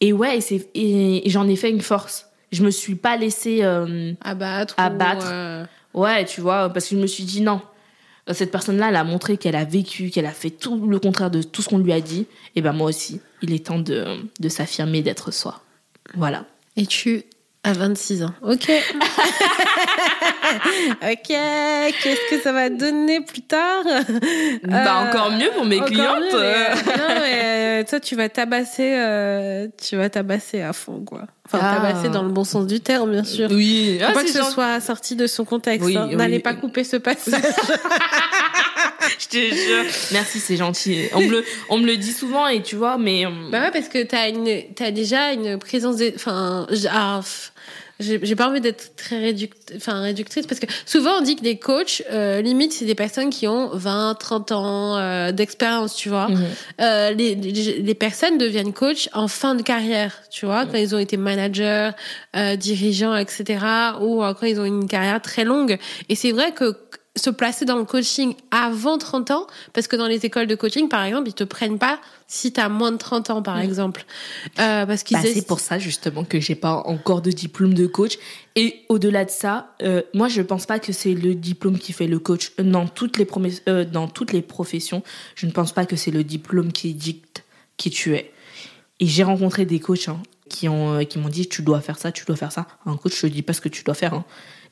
Et ouais, et c'est, et, et j'en ai fait une force. Je me suis pas laissée, euh, Abattre. Abattre. Ou, euh, Ouais, tu vois, parce que je me suis dit non. Cette personne-là, elle a montré qu'elle a vécu, qu'elle a fait tout le contraire de tout ce qu'on lui a dit. Et ben moi aussi, il est temps de, de s'affirmer, d'être soi. Voilà. Et tu as 26 ans. Ok. [laughs] ok. Qu'est-ce que ça va donner plus tard? Bah, Euh, encore mieux pour mes clientes. mieux, mais, euh, non, mais, euh, toi, tu vas tabasser, euh, tu vas tabasser à fond, quoi. Enfin, Ah. tabasser dans le bon sens du terme, bien sûr. Oui, Faut ah, pas que ce soit sorti de son contexte. Oui, hein. oui. N'allez pas couper ce passage. [laughs] Je te jure. Merci, c'est gentil. On me, le, on me le dit souvent et tu vois, mais. euh, Bah ouais, parce que t'as une, t'as déjà une présence, enfin, ah, j'ai pas envie d'être très réduct, enfin réductrice parce que souvent on dit que les coachs, euh, limite, c'est des personnes qui ont 20, 30 ans euh, d'expérience, tu vois. mhm. Euh, les, les, les personnes deviennent coach en fin de carrière, tu vois, quand ils ont été managers, euh, dirigeants, etc., ou euh, quand ils ont une carrière très longue. Et c'est vrai que se placer dans le coaching avant 30 ans, parce que dans les écoles de coaching, par exemple, ils te prennent pas si tu as moins de 30 ans, par Mm. exemple. Euh, parce qu'ils Bah, c'est pour ça justement que j'ai pas encore de diplôme de coach. Et au-delà de ça, euh, moi je pense pas que c'est le diplôme qui fait le coach. Dans toutes les euh, dans toutes les professions, je ne pense pas que c'est le diplôme qui dicte qui tu es. Et j'ai rencontré des coachs hein, qui m'ont dit tu dois faire ça, tu dois faire ça. Un coach je te dis pas ce que tu dois faire. hein.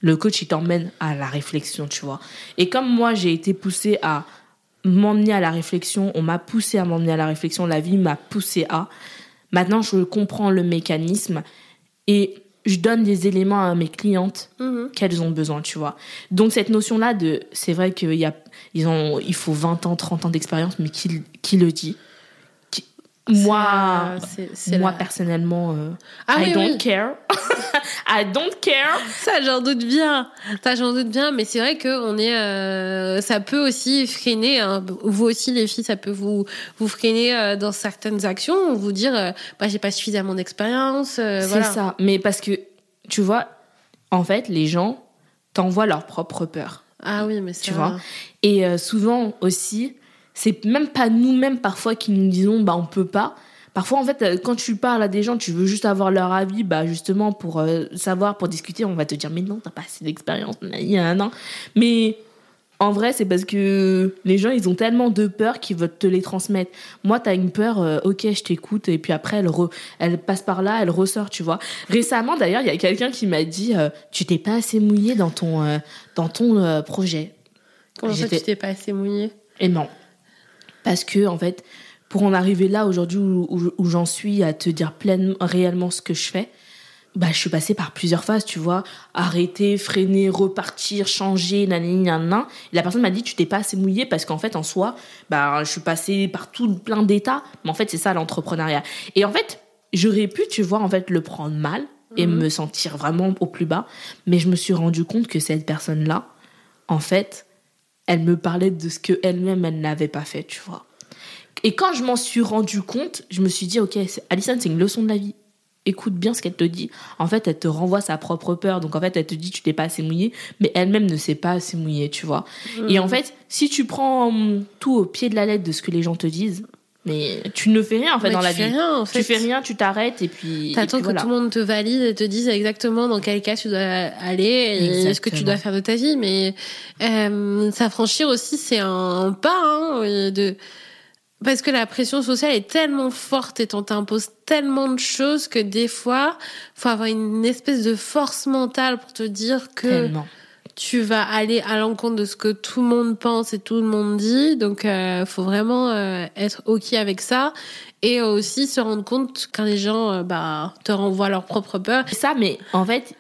Le coach il t'emmène à la réflexion, tu vois. Et comme moi j'ai été poussée à m'emmener à la réflexion, on m'a poussé à m'emmener à la réflexion, la vie m'a poussé à. Maintenant, je comprends le mécanisme et je donne des éléments à mes clientes Mhm. qu'elles ont besoin, tu vois. Donc cette notion-là de, c'est vrai qu'il y a, ils ont, il faut 20 ans, 30 ans d'expérience, mais qui, qui le dit? Moi, euh, moi la- personnellement, euh, Ah I oui, don't oui. care. [laughs] I don't care. Ça, j'en doute bien. Ça, j'en doute bien. Mais c'est vrai que on est, euh, ça peut aussi freiner. hein. Vous aussi, les filles, ça peut vous vous freiner euh, dans certaines actions, vous dire, euh, bah, j'ai pas suffisamment d'expérience. C'est voilà. ça. Mais parce que, tu vois, en fait, les gens t'envoient leur propre peur. Ah oui, mais ça. tu vois? Et souvent aussi, c'est même pas nous-mêmes parfois qui nous disons bah on peut pas. Parfois en fait euh, quand tu parles à des gens, tu veux juste avoir leur avis bah justement pour euh, savoir pour discuter, on va te dire mais non, t'as pas assez d'expérience, non. Mais en vrai, c'est parce que les gens, ils ont tellement de peur qu'ils veulent te les transmettre. Moi, t'as une peur, euh, ok, je t'écoute, et puis après, elle, re- elle passe par là, elle ressort, tu vois. Récemment, d'ailleurs, il y a quelqu'un qui m'a dit, euh, tu t'es pas assez mouillé dans ton, dans ton projet. Comment ça, tu t'es pas assez mouillé? Et non. Parce que, en fait, pour en arriver là aujourd'hui où, où- où j'en suis à te dire pleinement, réellement ce que je fais, bah, je suis passée par plusieurs phases, tu vois. Arrêter, freiner, repartir, changer, nanani, nanana. Et la personne m'a dit, tu t'es pas assez mouillé parce qu'en fait, en soi, bah, je suis passée par tout plein d'états. Mais en fait, c'est ça l'entrepreneuriat. Et en fait, j'aurais pu, tu vois, en fait, le prendre mal et me sentir vraiment au plus bas. Mais je me suis rendu compte que cette personne-là, en fait, elle me parlait de ce que elle-même elle n'avait pas fait, tu vois. Et quand je m'en suis rendu compte, je me suis dit ok, Alison, c'est une leçon de la vie. Écoute bien ce qu'elle te dit. En fait, elle te renvoie sa propre peur. Donc en fait, elle te dit tu t'es pas assez mouillé, mais elle-même ne s'est pas assez mouillée, tu vois. Et en fait, si tu prends hum, tout au pied de la lettre de ce que les gens te disent, mais tu ne fais rien en fait Mais dans tu la fais vie. rien, en fait. Tu fais rien, tu t'arrêtes et puis. T'attends que voilà. tout le monde te valide et te dise exactement dans quel cas tu dois aller et ce que tu dois faire de ta vie. Mais euh, s'affranchir aussi, c'est un pas hein, de parce que la pression sociale est tellement forte et on t'impose tellement de choses que des fois, faut avoir une espèce de force mentale pour te dire que Tellement. Tu vas aller à l'encontre de ce que tout le monde pense et tout le monde dit. Donc, euh, faut vraiment euh, être ok avec ça et aussi se rendre compte quand les gens euh, bah, te renvoient leur propre peur. Ça, mais en fait,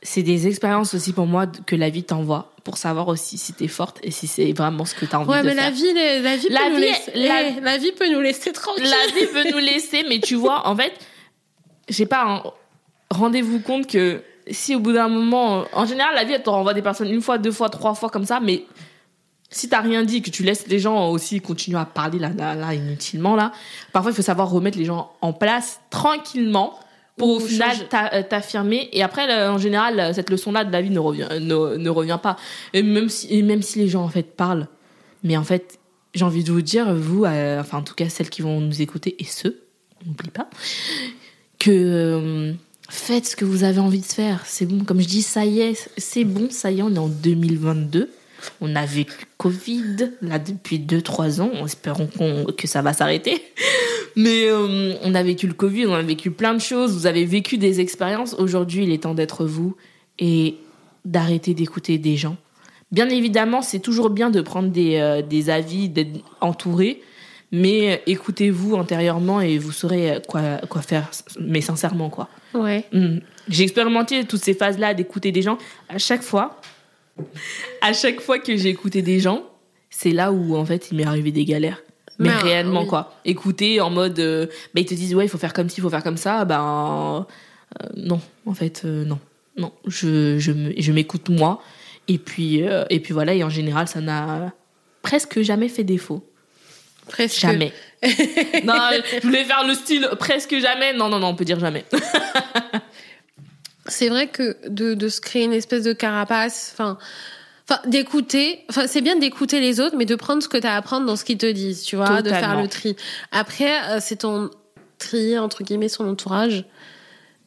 c'est des expériences aussi pour moi que la vie t'envoie pour savoir aussi si t'es forte et si c'est vraiment ce que t'as envie Ouais, de mais faire. la vie, la vie, La peut nous vie- laisser, la- eh, la vie peut nous laisser tranquille. La vie peut nous laisser, mais tu vois, en fait, je sais pas, hein, rendez-vous compte que si au bout d'un moment, en général, la vie, elle te renvoie des personnes une fois, deux fois, trois fois comme ça, mais si t'as rien dit, que tu laisses les gens aussi continuer à parler là, là, là, inutilement, là, parfois il faut savoir remettre les gens en place tranquillement pour Ou au final euh, t'affirmer. Et après, là, en général, euh, cette leçon-là de la vie ne revient, ne, ne revient pas. Et même si, et même si les gens, en fait, parlent, mais en fait, j'ai envie de vous dire, vous, euh, enfin, en tout cas, celles qui vont nous écouter, et ceux, n'oublie pas, que euh, faites ce que vous avez envie de faire. C'est bon, comme je dis, ça y est, c'est bon, ça y est, on est en 2022. On a vécu Covid, là, depuis 2-3 ans. Espérons que ça va s'arrêter. Mais euh, on a vécu le Covid, on a vécu plein de choses. Vous avez vécu des expériences. Aujourd'hui, il est temps d'être vous et d'arrêter d'écouter des gens. Bien évidemment, c'est toujours bien de prendre des, euh, des avis, d'être entouré. Mais écoutez-vous intérieurement et vous saurez quoi, quoi faire. Mais sincèrement, quoi. Ouais. Mm. J'ai expérimenté toutes ces phases-là d'écouter des gens. À chaque fois, à chaque fois que j'ai écouté des gens, c'est là où en fait il m'est arrivé des galères. Mais Ben, réellement oui. quoi. Écouter en mode, euh, bah, ils te disent ouais il faut faire comme ci, il faut faire comme ça. Ben euh, non, en fait euh, non, non. Je je m'écoute moi et puis euh, et puis voilà et en général ça n'a presque jamais fait défaut. Presque. Jamais. [laughs] non, je voulais faire le style presque jamais. Non non non, on peut dire jamais. C'est vrai que de, de se créer une espèce de carapace, enfin, enfin d'écouter, enfin c'est bien d'écouter les autres, mais de prendre ce que tu as à prendre dans ce qu'ils te disent, tu vois, de faire le tri. Après, euh, c'est ton trier entre guillemets son entourage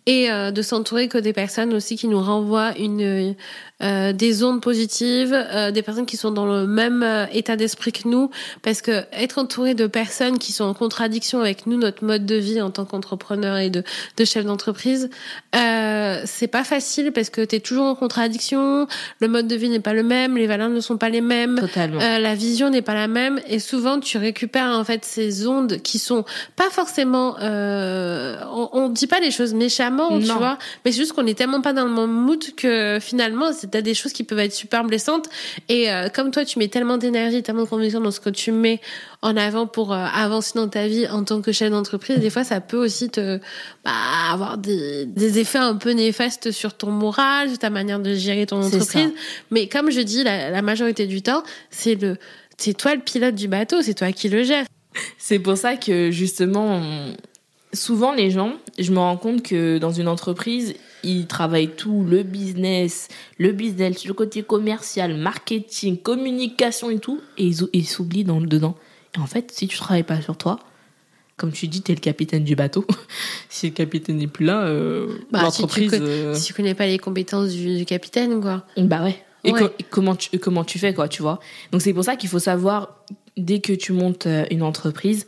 et euh, de s'entourer que des personnes aussi qui nous renvoient une euh, des ondes positives, euh, des personnes qui sont dans le même euh, état d'esprit que nous, parce que être entouré de personnes qui sont en contradiction avec nous, notre mode de vie en tant qu'entrepreneur et de, de chef d'entreprise, euh, c'est pas facile parce que t'es toujours en contradiction, le mode de vie n'est pas le même, les valeurs ne sont pas les mêmes. Totalement. Euh, la vision n'est pas la même et souvent tu récupères en fait ces ondes qui sont pas forcément euh, on, dit pas les choses méchamment tu Non. vois mais c'est juste qu'on est tellement pas dans le même mood que finalement c'est t'as des choses qui peuvent être super blessantes et euh, comme toi tu mets tellement d'énergie tellement de conviction dans ce que tu mets en avant pour euh, avancer dans ta vie en tant que chef d'entreprise des fois ça peut aussi te bah, avoir des, des effets un peu néfastes sur ton moral sur ta manière de gérer ton entreprise mais comme je dis, la, la majorité du temps, c'est le, c'est toi le pilote du bateau, c'est toi qui le gères. C'est pour ça que justement, on- souvent les gens, je me rends compte que dans une entreprise, ils travaillent tout, le business, le business, le côté commercial, marketing, communication et tout, et ils, s'oublient dans le dedans. Et en fait, si tu travailles pas sur toi, comme tu dis, t'es le capitaine du bateau. [laughs] si le capitaine n'est plus là, euh, Bah, l'entreprise. si tu, euh, si tu connais pas les compétences du, du capitaine, quoi. bah ouais. Et, Ouais. co- et comment tu comment tu fais quoi, tu vois Donc c'est pour ça qu'il faut savoir dès que tu montes euh, une entreprise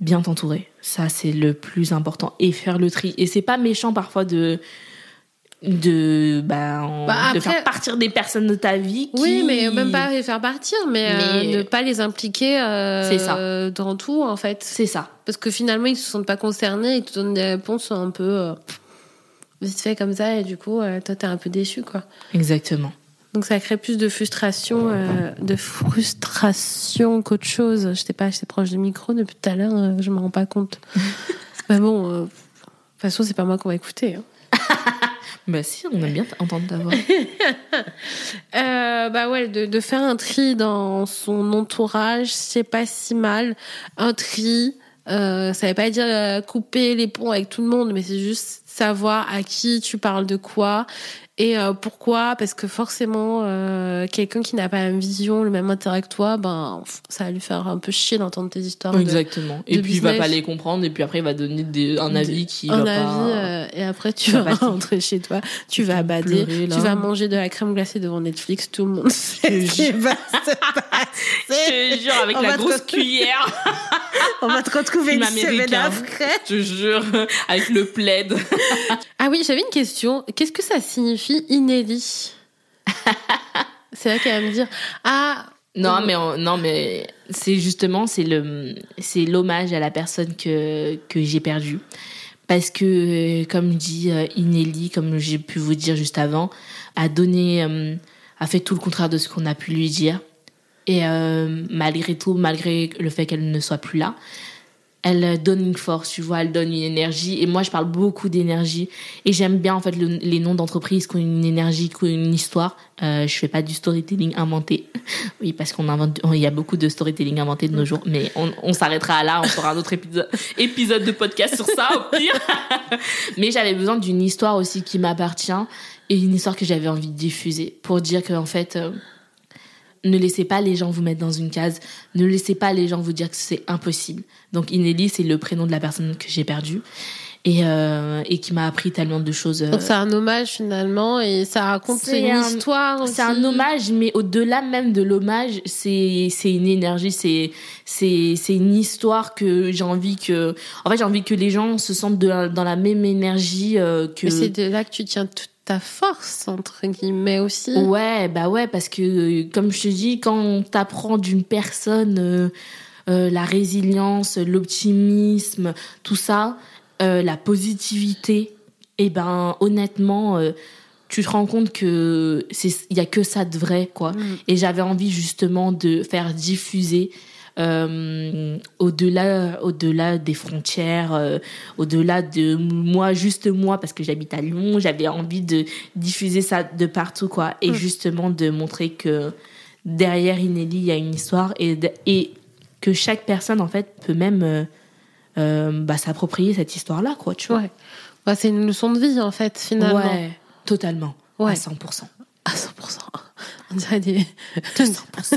bien t'entourer. Ça c'est le plus important et faire le tri. Et c'est pas méchant parfois de de bah, en- Bah, de faire partir des personnes de ta vie qui... Oui, mais même pas les faire partir, mais, euh, ne pas les impliquer euh, C'est ça. dans tout, en fait. c'est ça. Parce que finalement, ils se sentent pas concernés, ils te donnent des réponses un peu euh, vite fait comme ça, et du coup, euh, toi, t'es un peu déçu, quoi. Exactement. Donc ça crée plus de frustration, euh, de frustration qu'autre chose. Je sais pas, j'étais proche du micro depuis tout à l'heure, euh, je me rends pas compte. [laughs] Mais bon, euh, de toute façon, c'est pas moi qu'on va écouter. hein. [laughs] Bah si, on aime bien entendre ta voix. [laughs] Euh, bah ouais, de, de faire un tri dans son entourage, c'est pas si mal. Un tri, ça veut pas dire couper les ponts avec tout le monde, mais c'est juste savoir à qui tu parles de quoi et euh, pourquoi? Parce que forcément, euh, quelqu'un qui n'a pas la même vision, le même intérêt que toi, ben ça va lui faire un peu chier d'entendre tes histoires. de- Exactement. Et de puis il va business. pas les comprendre et puis après il va donner des- un avis qui un va avis pas... euh, et après tu vas [laughs] rentrer chez toi, tu vas bader, pleurer, tu vas manger de la crème glacée devant Netflix, tout le monde sait te ce va se passer. Je te jure, avec On la te grosse cuillère, [laughs] On va te retrouver une semaine après. je te jure, avec le plaid. [laughs] Ah oui, j'avais une question. Qu'est-ce que ça signifie Inélie [laughs] c'est là qu'elle va me dire ah non, mais non, mais c'est justement c'est le c'est l'hommage à la personne que que j'ai perdue. Parce que comme dit euh, Inelli, comme j'ai pu vous dire juste avant, a donné euh, a fait tout le contraire de ce qu'on a pu lui dire. Et euh, malgré tout, malgré le fait qu'elle ne soit plus là, elle donne une force, tu vois, elle donne une énergie. Et moi, je parle beaucoup d'énergie. Et j'aime bien, en fait, les noms d'entreprises qui ont une énergie, qui ont une histoire. Euh, je fais pas du storytelling inventé. [laughs] Oui, parce qu'on invente, il y a beaucoup de storytelling inventé de nos jours. Mais on, on s'arrêtera là. On fera un autre épisode, [laughs] épisode de podcast sur ça, au pire. [laughs] mais j'avais besoin d'une histoire aussi qui m'appartient et une histoire que j'avais envie de diffuser pour dire que, en fait, euh, ne laissez pas les gens vous mettre dans une case. Ne laissez pas les gens vous dire que c'est impossible. Donc Inélie, c'est le prénom de la personne que j'ai perdue. Et, euh, et qui m'a appris tellement de choses. Donc c'est un hommage finalement et ça raconte une histoire. C'est un hommage, mais au-delà même de l'hommage, c'est c'est une énergie, c'est c'est c'est une histoire que j'ai envie que en fait j'ai envie que les gens se sentent dans la même énergie euh, que. C'est de là que tu tiens toute ta force entre guillemets aussi. Ouais, bah ouais, parce que comme je te dis, quand on t'apprend d'une personne euh, euh, la résilience, l'optimisme, tout ça, euh, la positivité, et eh ben honnêtement, tu te rends compte que c'est il y a que ça de vrai quoi. Mm. Et j'avais envie justement de faire diffuser euh, au-delà au-delà des frontières, euh, au-delà de moi juste moi parce que j'habite à Lyon, j'avais envie de diffuser ça de partout quoi et mm. justement de montrer que derrière Inélie il y a une histoire et et que chaque personne en fait peut même euh, bah, s'approprier cette histoire là quoi tu vois. Ouais. Bah, c'est une leçon de vie en fait finalement. Ouais, totalement. Ouais. À 100%. À 100%. On dirait des... 200%. [laughs]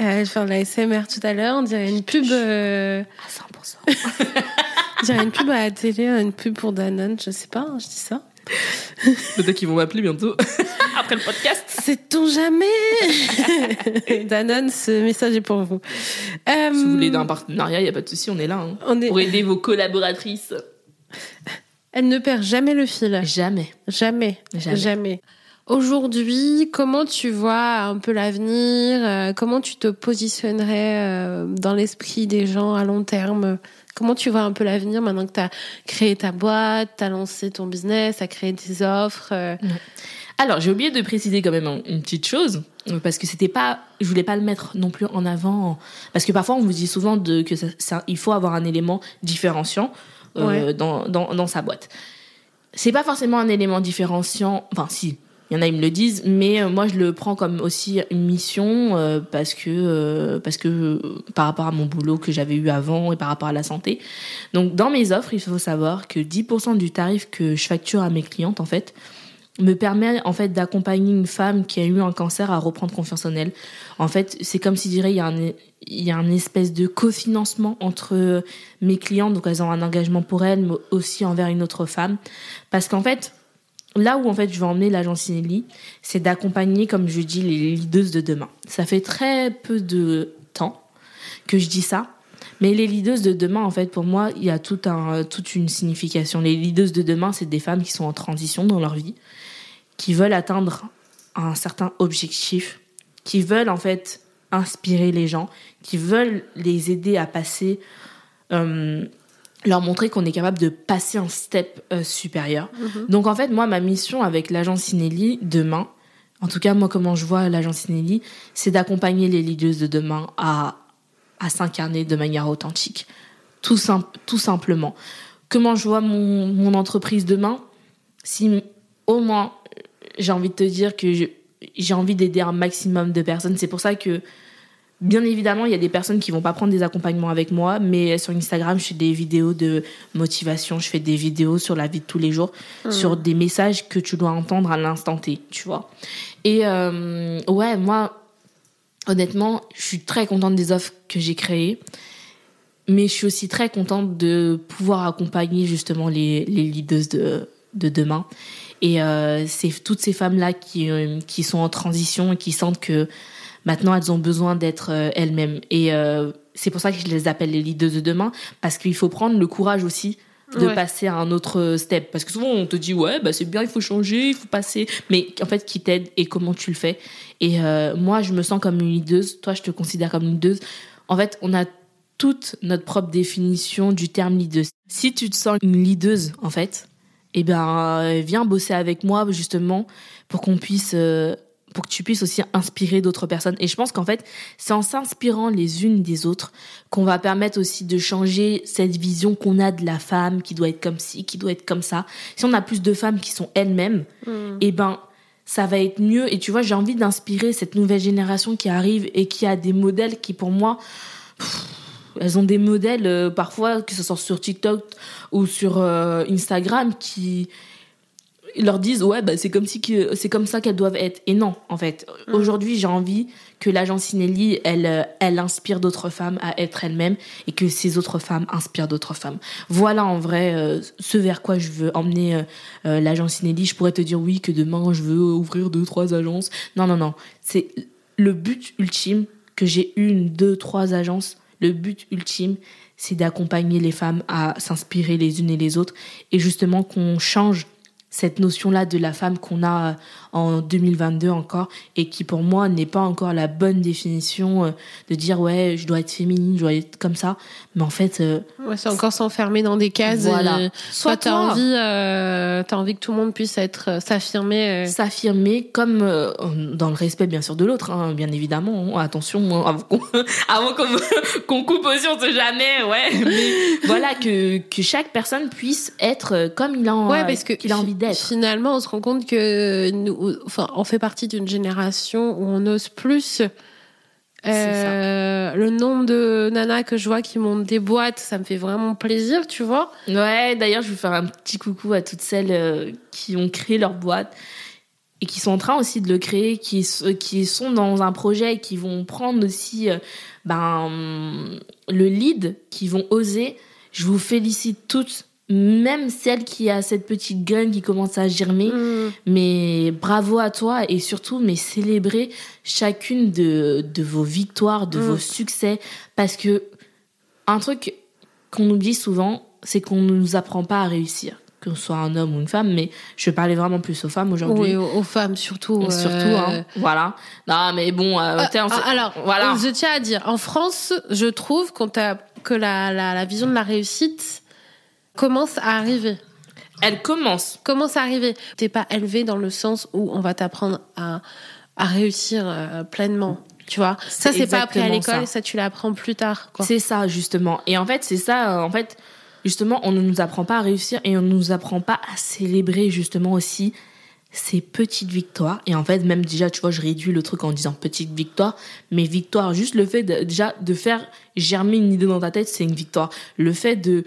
euh, je fais de la SMR tout à l'heure, on dirait une pub... Euh... À 100%. [laughs] on dirait une pub à la télé, une pub pour Danone, je sais pas, hein, je dis ça. Peut-être qu'ils vont m'appeler bientôt, [laughs] après le podcast. C'est-on jamais Danone, ce message est pour vous. Euh... Si vous voulez un partenariat, il n'y a pas de souci, on est là. Hein, on est... Pour aider vos collaboratrices. Elle ne perd jamais le fil. Jamais. Jamais. Jamais. jamais. Aujourd'hui, comment tu vois un peu l'avenir euh, Comment tu te positionnerais euh, dans l'esprit des gens à long terme? Comment tu vois un peu l'avenir maintenant que tu as créé ta boîte, tu as lancé ton business, tu as créé des offres euh? Alors, j'ai oublié de préciser quand même une petite chose parce que c'était pas je voulais pas le mettre non plus en avant parce que parfois on vous dit souvent de que ça, il faut avoir un élément différenciant dans, dans dans sa boîte. C'est pas forcément un élément différenciant, enfin si, il y en a, ils me le disent, mais euh, moi, je le prends comme aussi une mission euh, parce que euh, parce que par rapport à mon boulot que j'avais eu avant et par rapport à la santé. Donc, dans mes offres, il faut savoir que 10% du tarif que je facture à mes clientes, en fait, me permet en fait d'accompagner une femme qui a eu un cancer à reprendre confiance en elle. En fait, c'est comme si je dirais il y a un il y a un espèce de cofinancement entre mes clientes, donc elles ont un engagement pour elles, mais aussi envers une autre femme, parce qu'en fait là où en fait je vais emmener l'agence Inelli, c'est d'accompagner, comme je dis, les leaders de demain. Ça fait très peu de temps que je dis ça, mais les leaders de demain, en fait, pour moi, il y a toute une signification. Les leaders de demain, c'est des femmes qui sont en transition dans leur vie, qui veulent atteindre un certain objectif, qui veulent en fait inspirer les gens, qui veulent les aider à passer euh, leur montrer qu'on est capable de passer un step euh, supérieur. Mhm. Donc en fait, moi, ma mission avec l'agence Inelli demain, en tout cas moi comment je vois l'agence Inelli, c'est d'accompagner les leaders de demain à, à s'incarner de manière authentique. Tout, tout simplement. Comment je vois mon, mon entreprise demain? Si au moins j'ai envie de te dire que j'ai envie d'aider un maximum de personnes, c'est pour ça que Bien évidemment, il y a des personnes qui vont pas prendre des accompagnements avec moi, mais sur Instagram, je fais des vidéos de motivation, je fais des vidéos sur la vie de tous les jours, mmh. sur des messages que tu dois entendre à l'instant T, tu vois. Et euh, ouais, moi, honnêtement, je suis très contente des offres que j'ai créées, mais je suis aussi très contente de pouvoir accompagner justement les, les leaders de, de demain. Et euh, c'est toutes ces femmes-là qui, euh, qui sont en transition et qui sentent que Maintenant, elles ont besoin d'être euh, elles-mêmes. Et euh, c'est pour ça que je les appelle les leaders de demain, parce qu'il faut prendre le courage aussi de passer à un autre step. Parce que souvent, on te dit, ouais, bah, c'est bien, il faut changer, il faut passer. Mais en fait, qui t'aide et comment tu le fais. Et euh, moi, je me sens comme une leaduse. Toi, je te considère comme une leaduse. En fait, on a toute notre propre définition du terme leaduse. Si tu te sens une leaduse, en fait, eh ben, viens bosser avec moi, justement, pour qu'on puisse euh, pour que tu puisses aussi inspirer d'autres personnes. Et je pense qu'en fait, c'est en s'inspirant les unes des autres qu'on va permettre aussi de changer cette vision qu'on a de la femme qui doit être comme ci, qui doit être comme ça. Si on a plus de femmes qui sont elles-mêmes, mm. eh ben, ça va être mieux. Et tu vois, j'ai envie d'inspirer cette nouvelle génération qui arrive et qui a des modèles qui, pour moi, elles ont des modèles euh, parfois, que ce soit sur TikTok ou sur euh, Instagram, qui leur disent ouais bah c'est comme si que c'est comme ça qu'elles doivent être. Et non en fait. Mm. aujourd'hui j'ai envie que l'agence Cinelli elle elle inspire d'autres femmes à être elles-mêmes et que ces autres femmes inspirent d'autres femmes. Voilà en vrai euh, ce vers quoi je veux emmener euh, euh, l'agence Cinelli. Je pourrais te dire oui que demain je veux ouvrir deux trois agences. Non non non. C'est le but ultime que j'ai une deux trois agences. Le but ultime c'est d'accompagner les femmes à s'inspirer les unes et les autres et justement qu'on change cette notion-là de la femme qu'on a euh, en 2022 encore et qui pour moi n'est pas encore la bonne définition euh, de dire ouais je dois être féminine je dois être comme ça. Mais en fait euh, ouais, c'est encore s'enfermer dans des cases voilà. soit t'as envie euh, t'as envie que tout le monde puisse être s'affirmer s'affirmer comme dans le respect bien sûr de l'autre hein, bien évidemment attention avant qu'on [laughs] [laughs] qu'on coupe aussi on sait jamais ouais. Mais voilà que que chaque personne puisse être comme il a, ouais, parce que qu'il a envie d'être. Finalement, on se rend compte que nous, enfin, on fait partie d'une génération où on ose plus. Euh, le nombre de nanas que je vois qui montent des boîtes, ça me fait vraiment plaisir, tu vois. Ouais, d'ailleurs, je vais faire un petit coucou à toutes celles euh, qui ont créé leur boîte et qui sont en train aussi de le créer, qui, qui sont dans un projet et qui vont prendre aussi euh, ben, le lead, qui vont oser. Je vous félicite toutes même celle qui a cette petite graine qui commence à germer. Mm. Mais bravo à toi et surtout, mais célébrer chacune de, de vos victoires, de mm. vos succès. Parce que un truc qu'on oublie souvent, c'est qu'on ne nous apprend pas à réussir. Que ce soit un homme ou une femme, mais je parlais vraiment plus aux femmes aujourd'hui. Oui, aux, femmes surtout. Surtout, hein. euh, voilà. Non, mais bon, euh, euh, alors, voilà. je tiens à dire, en France, je trouve qu'on que la, la, la vision de la réussite, commence à arriver. Elle commence. Commence à arriver. T'es pas élevé dans le sens où on va t'apprendre à, à réussir euh, pleinement. Tu vois, ça c'est pas appris à l'école, ça. tu l'apprends plus tard. C'est ça justement. Et en fait, c'est ça. Euh, en fait, justement, on ne nous apprend pas à réussir et on ne nous apprend pas à célébrer justement aussi ces petites victoires. Et en fait, même déjà, tu vois, je réduis le truc en disant petite victoire, mais victoire, juste le fait de, déjà de faire germer une idée dans ta tête, c'est une victoire. Le fait de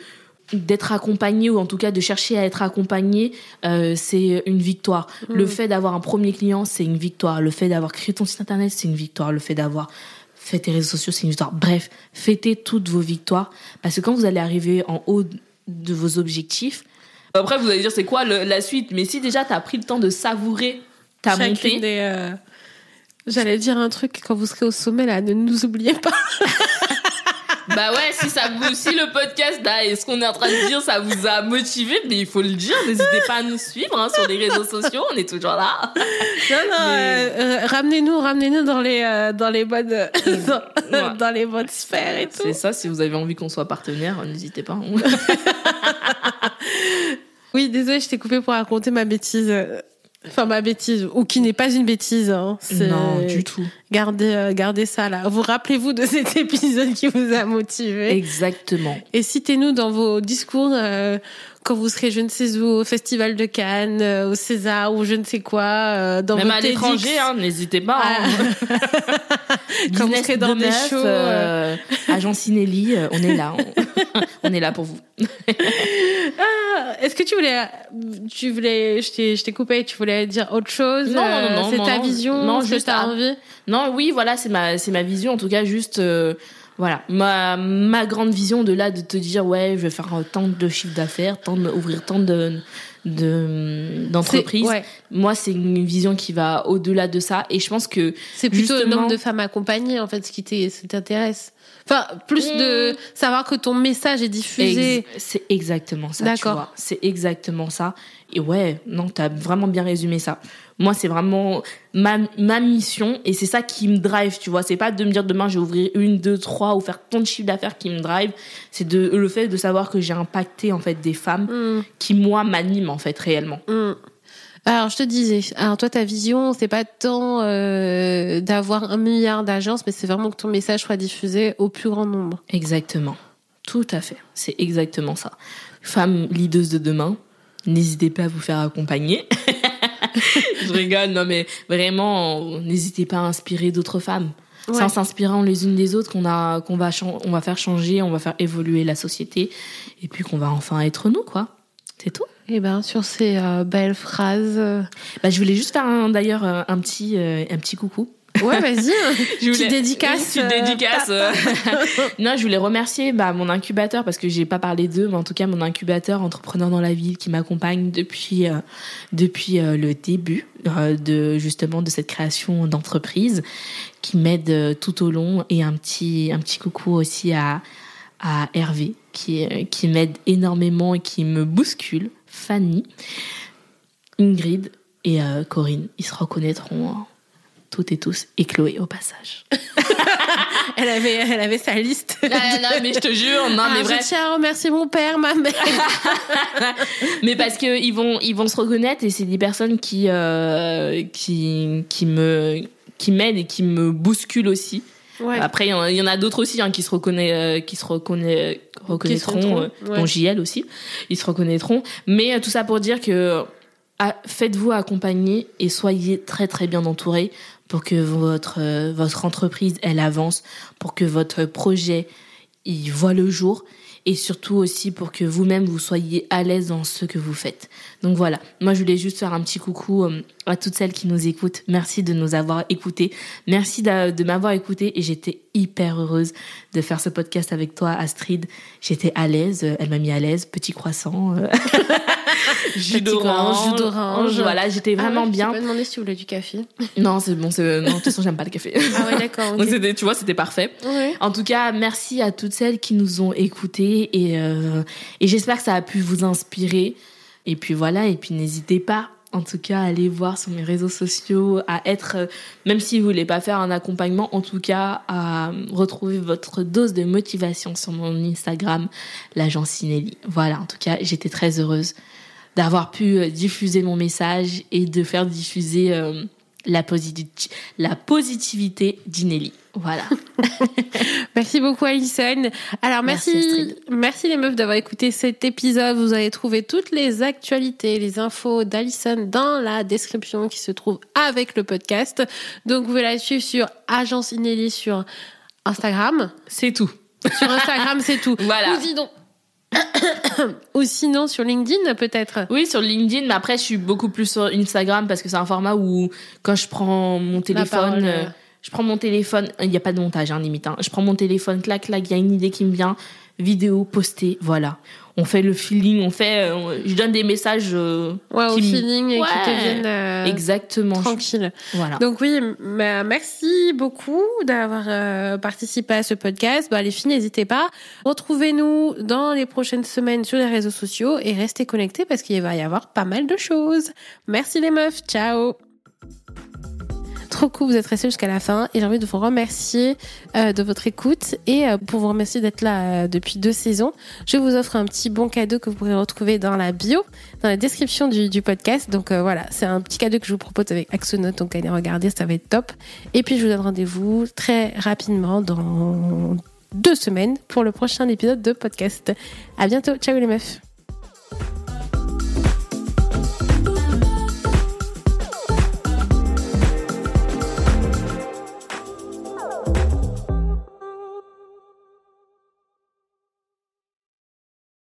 d'être accompagné ou en tout cas de chercher à être accompagné, euh, c'est une victoire. Mm. Le fait d'avoir un premier client, c'est une victoire. Le fait d'avoir créé ton site internet, c'est une victoire. Le fait d'avoir fait tes réseaux sociaux, c'est une victoire. Bref, fêtez toutes vos victoires parce que quand vous allez arriver en haut de vos objectifs, après vous allez dire c'est quoi la suite? Mais si déjà tu as pris le temps de savourer ta montée, euh, J'allais dire un truc quand vous serez au sommet là, ne nous oubliez pas. [laughs] Bah ouais, si ça vous, si le podcast là et ce qu'on est en train de dire, ça vous a motivé, mais il faut le dire. N'hésitez pas à nous suivre hein, sur les réseaux sociaux, on est toujours là. Non non, euh, euh, ramenez-nous, ramenez-nous dans les euh, dans les bonnes [laughs] dans, les bonnes sphères et tout. C'est ça. Si vous avez envie qu'on soit partenaire, n'hésitez pas. [laughs] oui, désolé, je t'ai coupé pour raconter ma bêtise. Enfin, ma bêtise, ou qui n'est pas une bêtise. Hein. Non, du tout. Gardez, euh, gardez ça là. Vous rappelez-vous de [laughs] cet épisode qui vous a motivé. Exactement. Et citez-nous dans vos discours euh, quand vous serez, je ne sais où, au Festival de Cannes, euh, au César ou je ne sais quoi, euh, dans Même à l'étranger, hein, n'hésitez pas. Hein. [laughs] quand vous serez dans des shows. Euh, Agent Cinelli, on est là. [laughs] On, est là pour vous. [laughs] ah, Est-ce que tu voulais, tu voulais, je t'ai coupé, tu voulais dire autre chose Non, non, non. C'est ta vision Non, juste ta envie? Non, oui, voilà, c'est ma, c'est ma vision. En tout cas, juste voilà, ma, ma grande vision de là, de te dire, ouais, je vais faire tant de chiffres d'affaires, tant de, ouvrir tant de d'entreprises. Moi, c'est une vision qui va au-delà de ça. Et je pense que c'est plutôt le nombre de femmes accompagnées, en fait, ce qui t'intéresse. Enfin, plus de savoir que ton message est diffusé. c'est exactement ça. D'accord. C'est exactement ça. Et ouais, non, t'as vraiment bien résumé ça. Moi, c'est vraiment ma, ma mission et c'est ça qui me drive, tu vois. C'est pas de me dire demain je vais ouvrir une, deux, trois ou faire tant de chiffre d'affaires qui me drive. C'est de le fait de savoir que j'ai impacté en fait des femmes mm. qui moi m'animent en fait réellement. Mm. Alors, je te disais, alors toi, ta vision, c'est pas tant euh, d'avoir un milliard d'agences, mais c'est vraiment que ton message soit diffusé au plus grand nombre. Exactement. Tout à fait. C'est exactement ça. Femmes leaders de demain, n'hésitez pas à vous faire accompagner. [laughs] je rigole, non mais vraiment, n'hésitez pas à inspirer d'autres femmes. C'est en s'inspirant les unes des autres qu'on a, qu'on va, on va faire changer, on va faire évoluer la société, et puis qu'on va enfin être nous, quoi. C'est tout. Eh ben, sur ces euh, belles phrases. Euh, bah, je voulais juste faire d'ailleurs euh, un petit, un petit coucou. Ouais, vas-y. [laughs] je voulais... dédicace. Une dédicace. [laughs] non, je voulais remercier bah, mon incubateur parce que j'ai pas parlé d'eux, mais en tout cas mon incubateur entrepreneur dans la ville qui m'accompagne depuis depuis le début de justement de cette création d'entreprise, qui m'aide tout au long et un petit un petit coucou aussi à à Hervé qui qui m'aide énormément et qui me bouscule Fanny, Ingrid et euh, Corinne. Ils se reconnaîtront hein, toutes et tous. Et Chloé au passage. [laughs] elle, avait, elle avait sa liste. Non, non, mais je te jure, non, mais ah, Je tiens à remercier mon père, ma mère. [laughs] mais parce que ils vont, ils vont se reconnaître et c'est des personnes qui, euh, qui, qui me, qui m'aident et qui me bousculent aussi. Après, il y, en a, d'autres aussi hein, qui se reconnaît, euh, qui se reconnaît, reconnaîtront, euh, dont JL aussi, ils se reconnaîtront. Mais euh, tout ça pour dire que faites-vous accompagner et soyez très très bien entourés pour que votre votre entreprise elle avance, pour que votre projet il voit le jour et surtout aussi pour que vous-même vous soyez à l'aise dans ce que vous faites. Donc voilà, moi je voulais juste faire un petit coucou euh, à toutes celles qui nous écoutent. Merci de nous avoir écoutés. Merci de, m'avoir écouté et j'étais hyper heureuse de faire ce podcast avec toi Astrid. J'étais à l'aise, elle m'a mis à l'aise, petit croissant. [laughs] Euh. jus d'orange, Voilà, j'étais ah vraiment bien. Je me demandé si tu voulais du café. [laughs] Non, c'est bon, c'est non, de toute façon, j'aime pas le café. Ah ouais, d'accord. [laughs] Donc c'était, tu vois, c'était parfait. En tout cas, merci à toutes celles qui nous ont écoutés et euh, et j'espère que ça a pu vous inspirer. Et puis voilà, et puis n'hésitez pas en tout cas, à aller voir sur mes réseaux sociaux, à être, euh, même si vous voulez pas faire un accompagnement, en tout cas, à retrouver votre dose de motivation sur mon Instagram, l'agence Nelly. Voilà, en tout cas, j'étais très heureuse d'avoir pu euh, diffuser mon message et de faire diffuser euh, la, la positivité d'Inelli. Voilà. [laughs] merci beaucoup Alison. Alors merci, merci, les meufs d'avoir écouté cet épisode. Vous allez trouver toutes les actualités, les infos d'Alison dans la description qui se trouve avec le podcast. Donc vous pouvez la suivre sur Agence Inelli sur Instagram. C'est tout. Sur Instagram, c'est tout. [laughs] Voilà. Ou dis donc, [coughs] Ou sinon sur LinkedIn peut-être? Oui, sur LinkedIn, mais après je suis beaucoup plus sur Instagram parce que c'est un format où quand je prends mon téléphone, euh, je prends mon téléphone, il n'y a pas de montage hein, limite, hein. je prends mon téléphone, clac, clac, il y a une idée qui me vient, vidéo, postée, voilà on fait le feeling, on fait, euh, je donne des messages euh, ouais, au feeling et qui te viennent euh, exactement tranquille. Voilà. Donc oui, bah, merci beaucoup d'avoir participé à ce podcast. Bah, les filles, n'hésitez pas. Retrouvez-nous dans les prochaines semaines sur les réseaux sociaux et restez connectés parce qu'il va y avoir pas mal de choses. Merci les meufs, ciao trop cool, vous êtes restés jusqu'à la fin et j'ai envie de vous remercier euh, de votre écoute et euh, pour vous remercier d'être là euh, depuis deux saisons. Je vous offre un petit bon cadeau que vous pourrez retrouver dans la bio, dans la description du, podcast. Donc voilà, c'est un petit cadeau que je vous propose avec Axonote, donc allez regarder, ça va être top. Et puis je vous donne rendez-vous très rapidement dans deux semaines pour le prochain épisode de podcast. À bientôt, ciao les meufs.